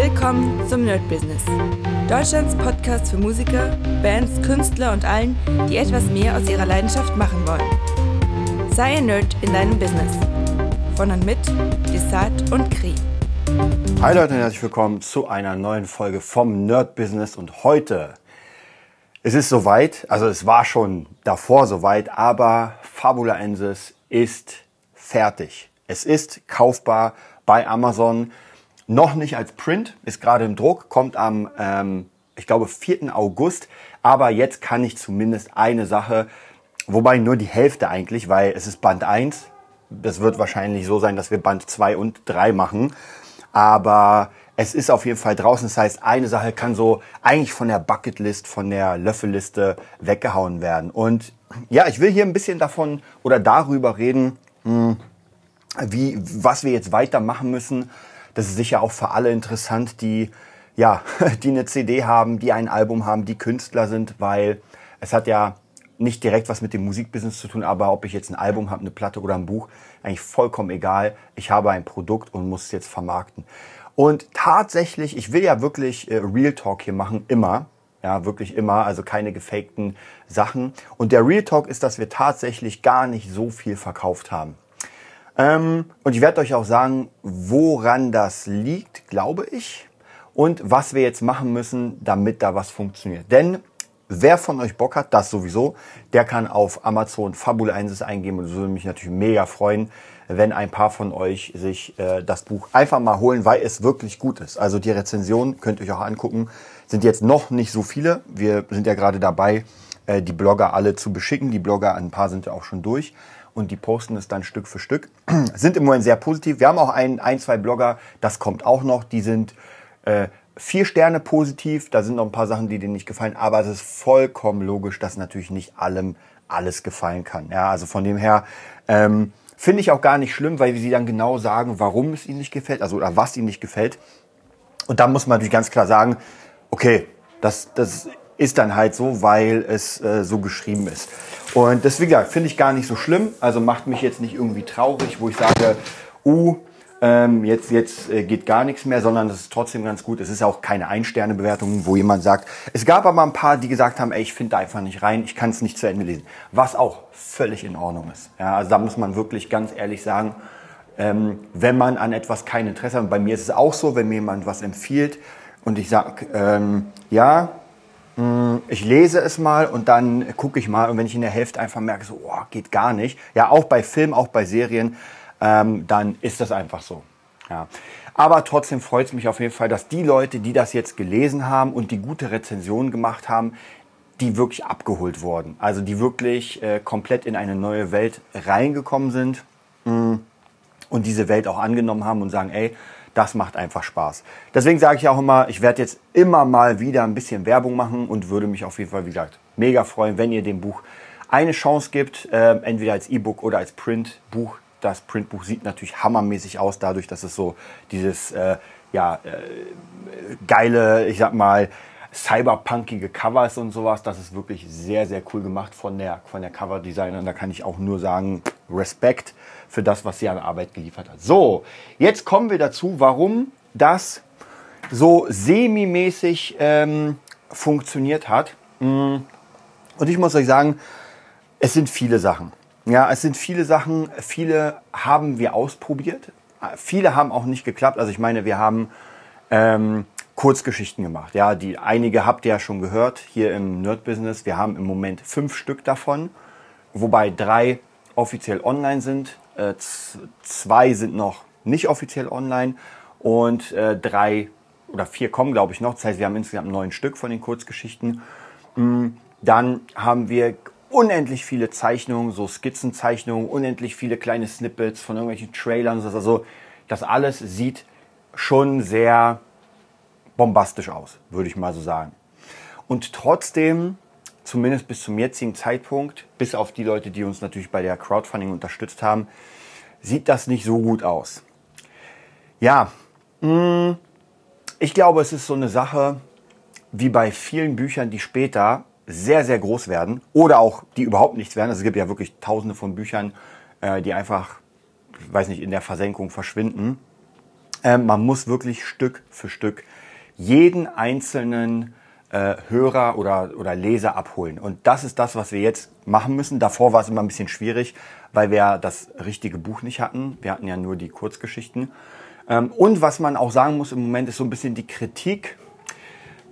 Willkommen zum Nerd Business. Deutschlands Podcast für Musiker, Bands, Künstler und allen, die etwas mehr aus ihrer Leidenschaft machen wollen. Sei ein Nerd in deinem Business. Von und mit Desart und Kri. Hi Leute und herzlich willkommen zu einer neuen Folge vom Nerd Business und heute es ist soweit, also es war schon davor soweit, aber Fabulaensis ist fertig. Es ist kaufbar bei Amazon. Noch nicht als Print, ist gerade im Druck, kommt am, ähm, ich glaube, 4. August. Aber jetzt kann ich zumindest eine Sache, wobei nur die Hälfte eigentlich, weil es ist Band 1. Das wird wahrscheinlich so sein, dass wir Band 2 und 3 machen. Aber es ist auf jeden Fall draußen. Das heißt, eine Sache kann so eigentlich von der Bucketlist, von der Löffelliste weggehauen werden. Und ja, ich will hier ein bisschen davon oder darüber reden, hm, wie, was wir jetzt weitermachen müssen. Das ist sicher auch für alle interessant, die, ja, die eine CD haben, die ein Album haben, die Künstler sind, weil es hat ja nicht direkt was mit dem Musikbusiness zu tun, aber ob ich jetzt ein Album habe, eine Platte oder ein Buch, eigentlich vollkommen egal. Ich habe ein Produkt und muss es jetzt vermarkten. Und tatsächlich, ich will ja wirklich äh, Real Talk hier machen, immer. Ja, wirklich immer, also keine gefakten Sachen. Und der Real Talk ist, dass wir tatsächlich gar nicht so viel verkauft haben. Ähm, und ich werde euch auch sagen, woran das liegt, glaube ich, und was wir jetzt machen müssen, damit da was funktioniert. Denn wer von euch Bock hat, das sowieso, der kann auf Amazon Fabula 1 eingeben und das würde mich natürlich mega freuen, wenn ein paar von euch sich äh, das Buch einfach mal holen, weil es wirklich gut ist. Also die Rezensionen könnt ihr euch auch angucken, sind jetzt noch nicht so viele. Wir sind ja gerade dabei, äh, die Blogger alle zu beschicken. Die Blogger, ein paar sind ja auch schon durch und die posten es dann Stück für Stück. sind im Moment sehr positiv. Wir haben auch ein, ein zwei Blogger, das kommt auch noch, die sind äh, vier Sterne positiv. Da sind noch ein paar Sachen, die denen nicht gefallen, aber es ist vollkommen logisch, dass natürlich nicht allem alles gefallen kann. Ja, also von dem her ähm, finde ich auch gar nicht schlimm, weil sie dann genau sagen, warum es ihnen nicht gefällt, also oder was ihnen nicht gefällt. Und da muss man natürlich ganz klar sagen, okay, das, das ist dann halt so, weil es äh, so geschrieben ist. Und das, wie gesagt, finde ich gar nicht so schlimm. Also macht mich jetzt nicht irgendwie traurig, wo ich sage, uh, ähm, jetzt, jetzt äh, geht gar nichts mehr, sondern es ist trotzdem ganz gut. Es ist auch keine Ein-Sterne-Bewertung, wo jemand sagt, es gab aber ein paar, die gesagt haben, ey, ich finde da einfach nicht rein, ich kann es nicht zu Ende lesen. Was auch völlig in Ordnung ist. Ja, also da muss man wirklich ganz ehrlich sagen, ähm, wenn man an etwas kein Interesse hat, und bei mir ist es auch so, wenn mir jemand was empfiehlt und ich sage, ähm, ja, ich lese es mal und dann gucke ich mal und wenn ich in der Hälfte einfach merke, so, oh, geht gar nicht, ja, auch bei Film, auch bei Serien, ähm, dann ist das einfach so. Ja. Aber trotzdem freut es mich auf jeden Fall, dass die Leute, die das jetzt gelesen haben und die gute Rezensionen gemacht haben, die wirklich abgeholt wurden. Also die wirklich äh, komplett in eine neue Welt reingekommen sind mh, hm, und diese Welt auch angenommen haben und sagen, ey, das macht einfach Spaß. Deswegen sage ich auch immer, ich werde jetzt immer mal wieder ein bisschen Werbung machen und würde mich auf jeden Fall, wie gesagt, mega freuen, wenn ihr dem Buch eine Chance gibt, äh, entweder als E-Book oder als Printbuch. Das Printbuch sieht natürlich hammermäßig aus, dadurch, dass es so dieses äh, ja, äh, geile, ich sag mal, cyberpunkige Covers und sowas. Das ist wirklich sehr, sehr cool gemacht von der, von der Coverdesignerin. Da kann ich auch nur sagen, Respekt für das, was sie an Arbeit geliefert hat. So, jetzt kommen wir dazu, warum das so semi-mäßig ähm, funktioniert hat. Mm. Und ich muss euch sagen, es sind viele Sachen. Ja, es sind viele Sachen. Viele haben wir ausprobiert. Viele haben auch nicht geklappt. Also ich meine, wir haben ähm, Kurzgeschichten gemacht. Ja, die einige habt ihr ja schon gehört hier im Nerd Business. Wir haben im Moment fünf Stück davon, wobei drei offiziell online sind. Äh, zwei sind noch nicht offiziell online und äh, drei oder vier kommen, glaube ich, noch. Das heißt, wir haben insgesamt neun Stück von den Kurzgeschichten. Mm, dann haben wir unendlich viele Zeichnungen, so Skizzenzeichnungen, unendlich viele kleine Snippets von irgendwelchen Trailern. Also das alles sieht schon sehr bombastisch aus, würde ich mal so sagen. Und trotzdem, zumindest bis zum jetzigen Zeitpunkt, bis auf die Leute, die uns natürlich bei der Crowdfunding unterstützt haben, sieht das nicht so gut aus. Ja, mm, ich glaube, es ist so eine Sache wie bei vielen Büchern, die später sehr, sehr groß werden oder auch die überhaupt nichts werden. Also es gibt ja wirklich tausende von Büchern, äh, die einfach, ich weiß nicht, in der Versenkung verschwinden. Ähm, man muss wirklich Stück für Stück jeden einzelnen äh, Hörer oder, oder Leser abholen. Und das ist das, was wir jetzt machen müssen. Davor war es immer ein bisschen schwierig, weil wir das richtige Buch nicht hatten. Wir hatten ja nur die Kurzgeschichten. Ähm, und was man auch sagen muss im Moment ist so ein bisschen die Kritik.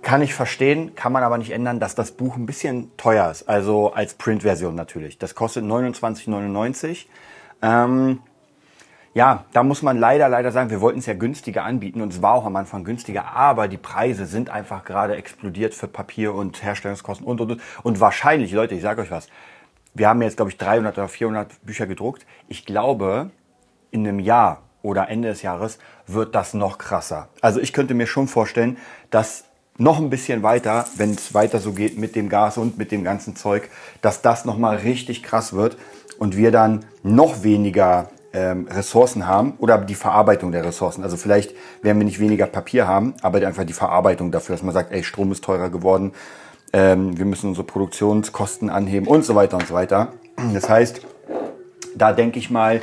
Kann ich verstehen, kann man aber nicht ändern, dass das Buch ein bisschen teuer ist. Also als Printversion natürlich. Das kostet 29,99. Ähm, ja, da muss man leider, leider sagen, wir wollten es ja günstiger anbieten und es war auch am Anfang günstiger, aber die Preise sind einfach gerade explodiert für Papier und Herstellungskosten und, und, und. Und wahrscheinlich, Leute, ich sage euch was, wir haben jetzt, glaube ich, 300 oder 400 Bücher gedruckt. Ich glaube, in einem Jahr oder Ende des Jahres wird das noch krasser. Also ich könnte mir schon vorstellen, dass noch ein bisschen weiter, wenn es weiter so geht mit dem Gas und mit dem ganzen Zeug, dass das nochmal richtig krass wird und wir dann noch weniger ähm, Ressourcen haben oder die Verarbeitung der Ressourcen. Also vielleicht werden wir nicht weniger Papier haben, aber einfach die Verarbeitung dafür, dass man sagt, ey, Strom ist teurer geworden, ähm, wir müssen unsere Produktionskosten anheben und so weiter und so weiter. Das heißt, da denke ich mal,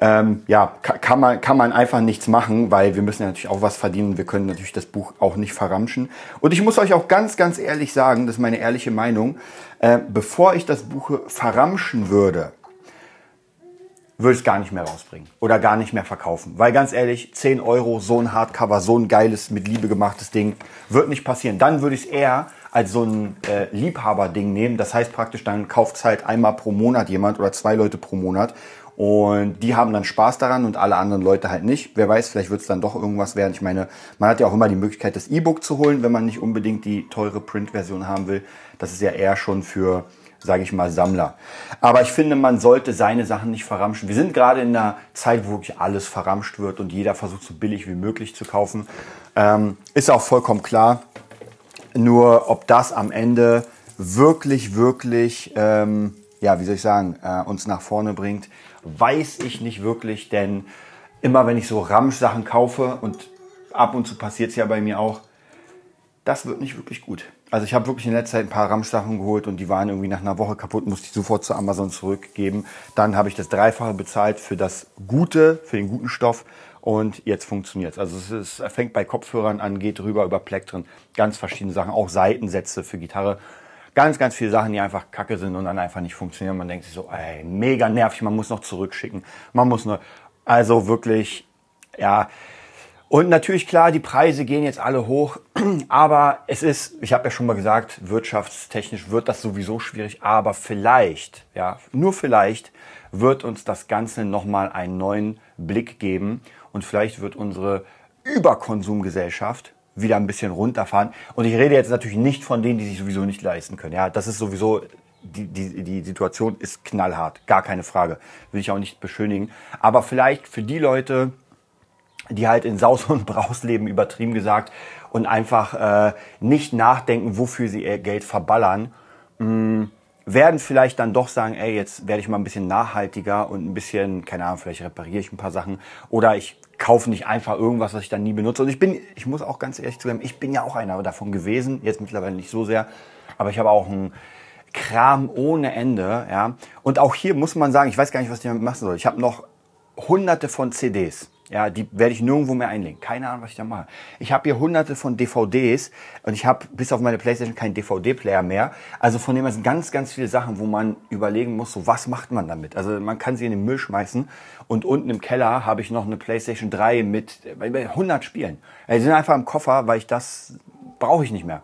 ähm, ja, kann man, kann man einfach nichts machen, weil wir müssen ja natürlich auch was verdienen. Wir können natürlich das Buch auch nicht verramschen. Und ich muss euch auch ganz, ganz ehrlich sagen, das ist meine ehrliche Meinung, äh, bevor ich das Buch verramschen würde, würde ich es gar nicht mehr rausbringen oder gar nicht mehr verkaufen. Weil ganz ehrlich, 10 Euro, so ein Hardcover, so ein geiles, mit Liebe gemachtes Ding, wird nicht passieren. Dann würde ich es eher als so ein äh, Liebhaberding nehmen. Das heißt praktisch, dann kauft es halt einmal pro Monat jemand oder zwei Leute pro Monat. Und die haben dann Spaß daran und alle anderen Leute halt nicht. Wer weiß, vielleicht wird es dann doch irgendwas werden. Ich meine, man hat ja auch immer die Möglichkeit, das E-Book zu holen, wenn man nicht unbedingt die teure Print-Version haben will. Das ist ja eher schon für sage ich mal, Sammler. Aber ich finde, man sollte seine Sachen nicht verramschen. Wir sind gerade in einer Zeit, wo wirklich alles verramscht wird und jeder versucht, so billig wie möglich zu kaufen. Ähm, ist auch vollkommen klar. Nur ob das am Ende wirklich, wirklich, ähm, ja, wie soll ich sagen, äh, uns nach vorne bringt, weiß ich nicht wirklich, denn immer wenn ich so Ramsch-Sachen kaufe und ab und zu passiert es ja bei mir auch, das wird nicht wirklich gut. Also ich habe wirklich in letzter Zeit ein paar Ramsch-Sachen geholt und die waren irgendwie nach einer Woche kaputt, musste ich sofort zu Amazon zurückgeben. Dann habe ich das Dreifache bezahlt für das Gute, für den guten Stoff und jetzt funktioniert es. Also es ist, fängt bei Kopfhörern an, geht rüber über Plektren, ganz verschiedene Sachen, auch Seitensätze für Gitarre. Ganz, ganz viele Sachen, die einfach kacke sind und dann einfach nicht funktionieren. Man denkt sich so, ey, mega nervig, man muss noch zurückschicken. Man muss nur, also wirklich, ja, und natürlich klar, die Preise gehen jetzt alle hoch, aber es ist, ich habe ja schon mal gesagt, wirtschaftstechnisch wird das sowieso schwierig, aber vielleicht, ja, nur vielleicht wird uns das Ganze nochmal einen neuen Blick geben und vielleicht wird unsere Überkonsumgesellschaft wieder ein bisschen runterfahren. Und ich rede jetzt natürlich nicht von denen, die sich sowieso nicht leisten können. Ja, das ist sowieso die, die, die Situation ist knallhart, gar keine Frage. Will ich auch nicht beschönigen. Aber vielleicht für die Leute, die halt in Saus und Braus leben, übertrieben gesagt, und einfach äh, nicht nachdenken, wofür sie ihr Geld verballern, mh, mm, werden vielleicht dann doch sagen, ey, jetzt werde ich mal ein bisschen nachhaltiger und ein bisschen, keine Ahnung, vielleicht repariere ich ein paar Sachen oder ich kaufe nicht einfach irgendwas, was ich dann nie benutze. Und ich bin, ich muss auch ganz ehrlich zugeben, ich bin ja auch einer davon gewesen, jetzt mittlerweile nicht so sehr, aber ich habe auch ein Kram ohne Ende, ja. Und auch hier muss man sagen, ich weiß gar nicht, was ich damit machen soll. Ich habe noch hunderte von CDs. Ja, die werde ich nirgendwo mehr einlegen. Keine Ahnung, was ich da mache. Ich habe hier hunderte von DVDs und ich habe bis auf meine Playstation keinen DVD-Player mehr. Also von dem her sind ganz, ganz viele Sachen, wo man überlegen muss, so was macht man damit? Also man kann sie in den Müll schmeißen und unten im Keller habe ich noch eine Playstation 3 mit 100 Spielen. Die sind einfach im Koffer, weil ich das brauche ich nicht mehr.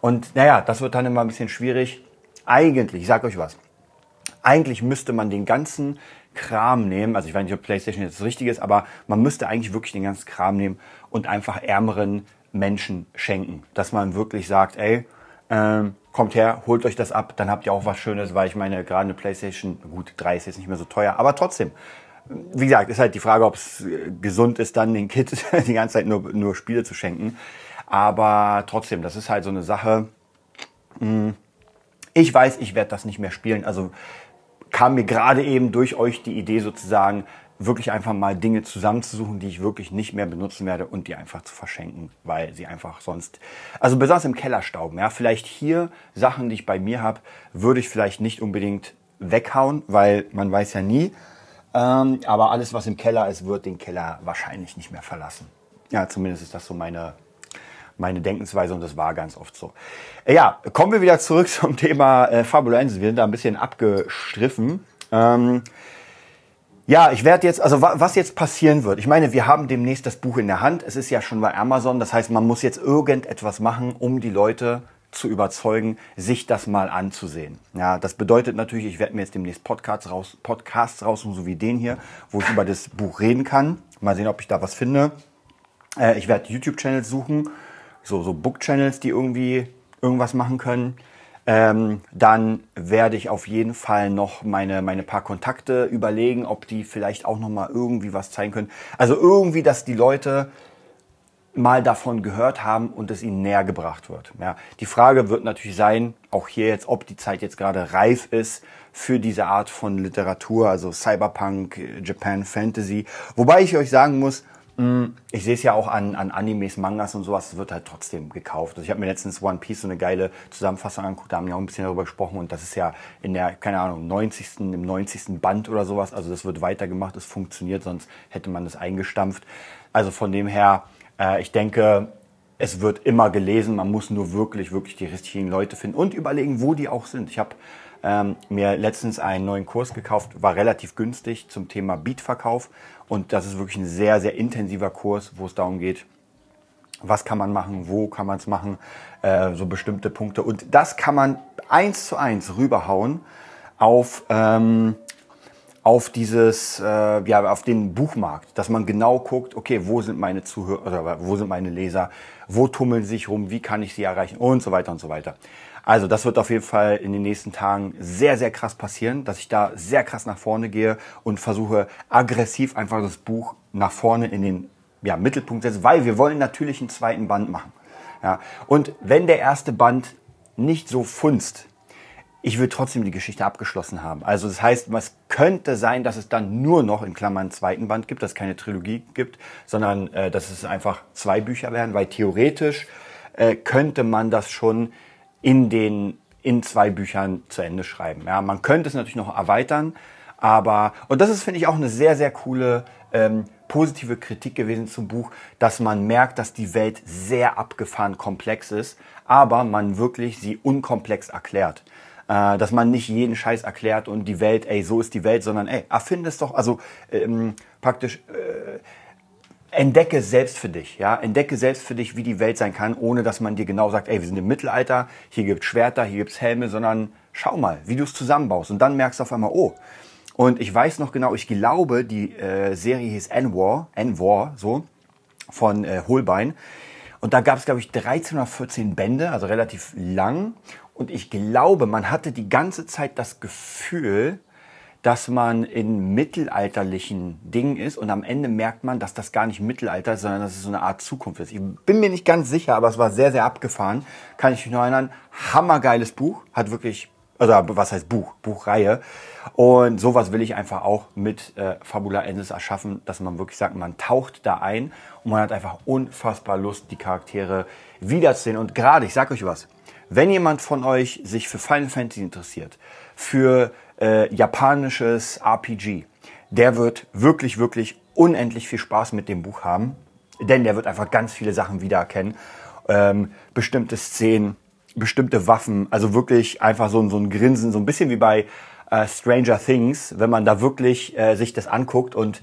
Und naja, das wird dann immer ein bisschen schwierig. Eigentlich, ich sag euch was, eigentlich müsste man den ganzen Kram nehmen. Also ich weiß nicht, ob PlayStation jetzt das Richtige ist, aber man müsste eigentlich wirklich den ganzen Kram nehmen und einfach ärmeren Menschen schenken. Dass man wirklich sagt, ey, ähm, kommt her, holt euch das ab, dann habt ihr auch was Schönes, weil ich meine, gerade eine PlayStation, gut, 3 ist jetzt nicht mehr so teuer, aber trotzdem. Wie gesagt, ist halt die Frage, ob es äh, gesund ist, dann den Kids die ganze Zeit nur, nur Spiele zu schenken. Aber trotzdem, das ist halt so eine Sache. Hm, ich weiß, ich werde das nicht mehr spielen. Also kam mir gerade eben durch euch die Idee sozusagen, wirklich einfach mal Dinge zusammenzusuchen, die ich wirklich nicht mehr benutzen werde und die einfach zu verschenken, weil sie einfach sonst, also besonders im Keller stauben. Ja, vielleicht hier Sachen, die ich bei mir habe, würde ich vielleicht nicht unbedingt weghauen, weil man weiß ja nie. Ähm, aber alles, was im Keller ist, wird den Keller wahrscheinlich nicht mehr verlassen. Ja, zumindest ist das so meine, meine Denkensweise und das war ganz oft so. Äh, ja, kommen wir wieder zurück zum Thema äh, Fabulensis. Wir sind da ein bisschen abgestriffen. Ähm, ja, ich werde jetzt, also was jetzt passieren wird. Ich meine, wir haben demnächst das Buch in der Hand. Es ist ja schon bei Amazon. Das heißt, man muss jetzt irgendetwas machen, um die Leute zu überzeugen, sich das mal anzusehen. Ja, das bedeutet natürlich, ich werde mir jetzt demnächst Podcasts raus, Podcasts raussuchen, so wie den hier, wo ich über das Buch reden kann. Mal sehen, ob ich da was finde. Äh, ich werde YouTube-Channels suchen, so, so Book-Channels, die irgendwie irgendwas machen können. Ähm, dann werde ich auf jeden Fall noch meine, meine paar Kontakte überlegen, ob die vielleicht auch noch mal irgendwie was zeigen können. Also irgendwie, dass die Leute mal davon gehört haben und es ihnen näher gebracht wird. Ja, die Frage wird natürlich sein, auch hier jetzt, ob die Zeit jetzt gerade reif ist für diese Art von Literatur, also Cyberpunk, Japan Fantasy. Wobei ich euch sagen muss, ich sehe es ja auch an, an Animes, Mangas und sowas, es wird halt trotzdem gekauft. Also ich habe mir letztens One Piece so eine geile Zusammenfassung angeguckt, da haben wir auch ein bisschen darüber gesprochen und das ist ja in der, keine Ahnung, 90. im 90. Band oder sowas. Also das wird weitergemacht, es funktioniert, sonst hätte man das eingestampft. Also von dem her, äh, ich denke, es wird immer gelesen, man muss nur wirklich, wirklich die richtigen Leute finden und überlegen, wo die auch sind. Ich habe ähm, mir letztens einen neuen Kurs gekauft, war relativ günstig zum Thema Beatverkauf und das ist wirklich ein sehr, sehr intensiver Kurs, wo es darum geht, was kann man machen, wo kann man es machen, äh, so bestimmte Punkte. Und das kann man eins zu eins rüberhauen auf ähm, auf dieses, äh, ja, auf den Buchmarkt, dass man genau guckt, okay, wo sind meine Zuhörer oder wo sind meine Leser, wo tummeln sie sich rum, wie kann ich sie erreichen und so weiter und so weiter. Also das wird auf jeden Fall in den nächsten Tagen sehr, sehr krass passieren, dass ich da sehr krass nach vorne gehe und versuche aggressiv einfach das Buch nach vorne in den ja, Mittelpunkt setzen, weil wir wollen natürlich einen zweiten Band machen. Ja, und wenn der erste Band nicht so funzt, ich will trotzdem die Geschichte abgeschlossen haben. Also das heißt, es könnte sein, dass es dann nur noch in Klammern einen zweiten Band gibt, dass es keine Trilogie gibt, sondern äh, dass es einfach zwei Bücher werden, weil theoretisch äh, könnte man das schon in den in zwei Büchern zu Ende schreiben. Ja, man könnte es natürlich noch erweitern, aber und das ist finde ich auch eine sehr sehr coole ähm, positive Kritik gewesen zum Buch, dass man merkt, dass die Welt sehr abgefahren komplex ist, aber man wirklich sie unkomplex erklärt äh, dass man nicht jeden Scheiß erklärt und die Welt, ey, so ist die Welt, sondern ey, erfinde es doch, also ähm, praktisch äh, entdecke selbst für dich, ja, entdecke selbst für dich, wie die Welt sein kann, ohne dass man dir genau sagt, ey, wir sind im Mittelalter, hier gibt's Schwerter, hier gibt's Helme, sondern schau mal, wie du es zusammenbaust und dann merkst du auf einmal, oh, und ich weiß noch genau, ich glaube, die äh, Serie hieß N-War, N-War, so, von äh, Holbein. Und da gab es, glaube ich, 13 oder 14 Bände, also relativ lang. Und ich glaube, man hatte die ganze Zeit das Gefühl, dass man in mittelalterlichen Dingen ist und am Ende merkt man, dass das gar nicht Mittelalter ist, sondern dass es so eine Art Zukunft ist. Ich bin mir nicht ganz sicher, aber es war sehr, sehr abgefahren. Kann ich mich noch erinnern. Hammergeiles Buch. Hat wirklich, also was heißt Buch? Buchreihe. Und sowas will ich einfach auch mit äh, Fabula Ensis erschaffen, dass man wirklich sagt, man taucht da ein und man hat einfach unfassbar Lust, die Charaktere wiederzusehen. Und gerade, ich sag euch was, wenn jemand von euch sich für Final Fantasy interessiert, für äh, japanisches RPG, der wird wirklich, wirklich unendlich viel Spaß mit dem Buch haben, denn der wird einfach ganz viele Sachen wiedererkennen. Ähm, bestimmte Szenen, bestimmte Waffen, also wirklich einfach so, so ein Grinsen, so ein bisschen wie bei äh, Stranger Things, wenn man da wirklich äh, sich das anguckt und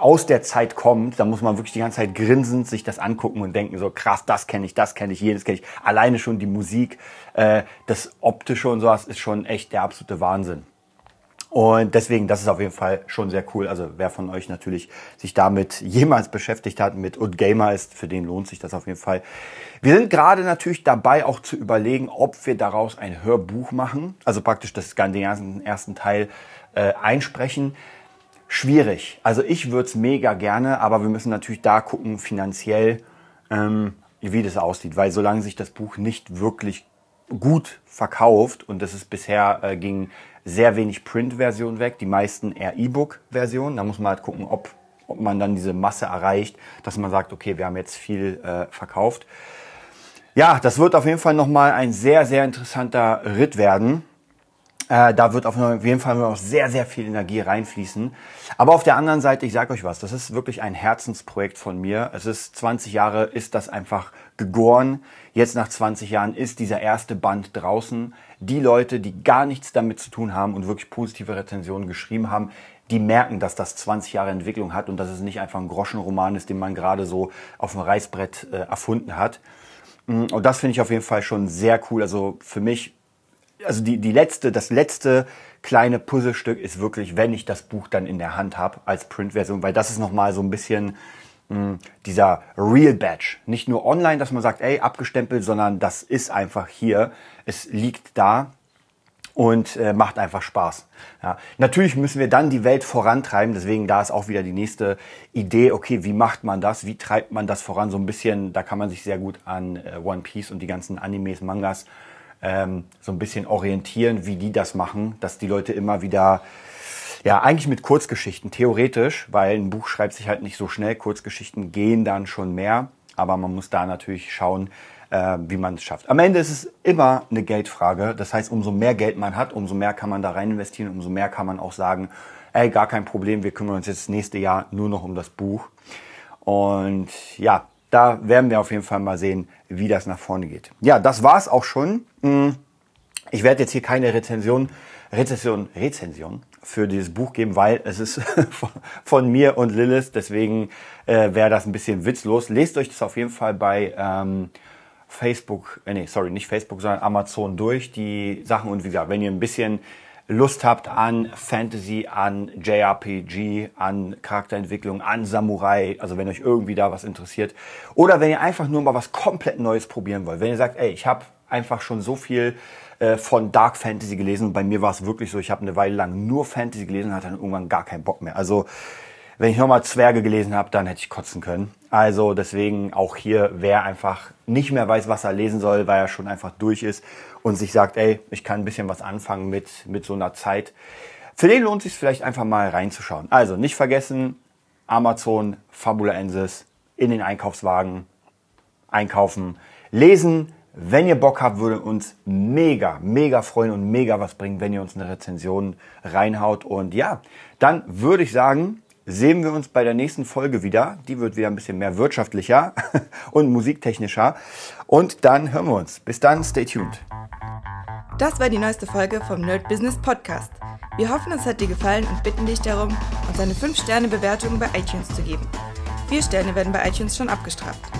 aus der Zeit kommt, da muss man wirklich die ganze Zeit grinsend sich das angucken und denken, so krass, das kenne ich, das kenne ich, jedes kenne ich. Alleine schon die Musik, äh, das Optische und sowas ist schon echt der absolute Wahnsinn. Und deswegen, das ist auf jeden Fall schon sehr cool. Also wer von euch natürlich sich damit jemals beschäftigt hat, mit und Gamer ist, für den lohnt sich das auf jeden Fall. Wir sind gerade natürlich dabei, auch zu überlegen, ob wir daraus ein Hörbuch machen. Also praktisch das den ersten Teil äh, einsprechen schwierig. Also ich würde es mega gerne, aber wir müssen natürlich da gucken, finanziell, ähm, wie das aussieht. Weil solange sich das Buch nicht wirklich gut verkauft und das ist bisher äh, ging sehr wenig Print-Version weg, die meisten eher E-Book-Version. Da muss man halt gucken, ob, ob man dann diese Masse erreicht, dass man sagt, okay, wir haben jetzt viel äh, verkauft. Ja, das wird auf jeden Fall nochmal ein sehr, sehr interessanter Ritt werden. Äh, da wird auf jeden Fall noch sehr, sehr viel Energie reinfließen. Aber auf der anderen Seite, ich sage euch was, das ist wirklich ein Herzensprojekt von mir. Es ist 20 Jahre, ist das einfach gegoren. Jetzt nach 20 Jahren ist dieser erste Band draußen. Die Leute, die gar nichts damit zu tun haben und wirklich positive Rezensionen geschrieben haben, die merken, dass das 20 Jahre Entwicklung hat und dass es nicht einfach ein Groschenroman ist, den man gerade so auf dem Reißbrett äh, erfunden hat. Mm, und das finde ich auf jeden Fall schon sehr cool. Also für mich also die, die letzte, das letzte kleine Puzzlestück ist wirklich, wenn ich das Buch dann in der Hand habe als Printversion, weil das ist nochmal so ein bisschen mh, dieser Real Badge. Nicht nur online, dass man sagt, ey, abgestempelt, sondern das ist einfach hier. Es liegt da und äh, macht einfach Spaß. Ja. Natürlich müssen wir dann die Welt vorantreiben, deswegen da ist auch wieder die nächste Idee, okay, wie macht man das, wie treibt man das voran, so ein bisschen, da kann man sich sehr gut an äh, One Piece und die ganzen Animes, Mangas ähm, so ein bisschen orientieren, wie die das machen, dass die Leute immer wieder, ja, eigentlich mit Kurzgeschichten, theoretisch, weil ein Buch schreibt sich halt nicht so schnell, Kurzgeschichten gehen dann schon mehr, aber man muss da natürlich schauen, äh, wie man es schafft. Am Ende ist es immer eine Geldfrage, das heißt, umso mehr Geld man hat, umso mehr kann man da rein investieren, umso mehr kann man auch sagen, ey, gar kein Problem, wir kümmern uns jetzt das nächste Jahr nur noch um das Buch. Und ja, da werden wir auf jeden Fall mal sehen, wie das nach vorne geht. Ja, das war's auch schon. Hm, ich werde jetzt hier keine Rezension, Rezension, Rezension für dieses Buch geben, weil es ist von mir und Lilith. Deswegen äh, wäre das ein bisschen witzlos. Lest euch das auf jeden Fall bei ähm, Facebook, äh, nee, sorry, nicht Facebook, sondern Amazon durch, die Sachen. Und wie gesagt, wenn ihr ein bisschen Lust habt an Fantasy, an JRPG, an Charakterentwicklung, an Samurai, also wenn euch irgendwie da was interessiert. Oder wenn ihr einfach nur mal was komplett Neues probieren wollt. Wenn ihr sagt, ey, ich habe einfach schon so viel äh, von Dark Fantasy gelesen. Bei mir war es wirklich so, ich habe eine Weile lang nur Fantasy gelesen und hatte dann irgendwann gar keinen Bock mehr. Also wenn ich nochmal Zwerge gelesen habe, dann hätte ich kotzen können. Also deswegen auch hier, wer einfach nicht mehr weiß, was er lesen soll, weil er schon einfach durch ist und sich sagt, ey, ich kann ein bisschen was anfangen mit, mit so einer Zeit. Für den lohnt es sich vielleicht einfach mal reinzuschauen. Also nicht vergessen, Amazon, Fabula Ensis, in den Einkaufswagen einkaufen, lesen. Wenn ihr Bock habt, würde uns mega, mega freuen und mega was bringen, wenn ihr uns eine Rezension reinhaut. Und ja, dann würde ich sagen, sehen wir uns bei der nächsten Folge wieder. Die wird wieder ein bisschen mehr wirtschaftlicher und musiktechnischer. Und dann hören wir uns. Bis dann, stay tuned. Das war die neueste Folge vom Nerd Business Podcast. Wir hoffen, es hat dir gefallen und bitten dich darum, uns eine 5-Sterne-Bewertung bei iTunes zu geben. Vier Sterne werden bei iTunes schon abgestraft.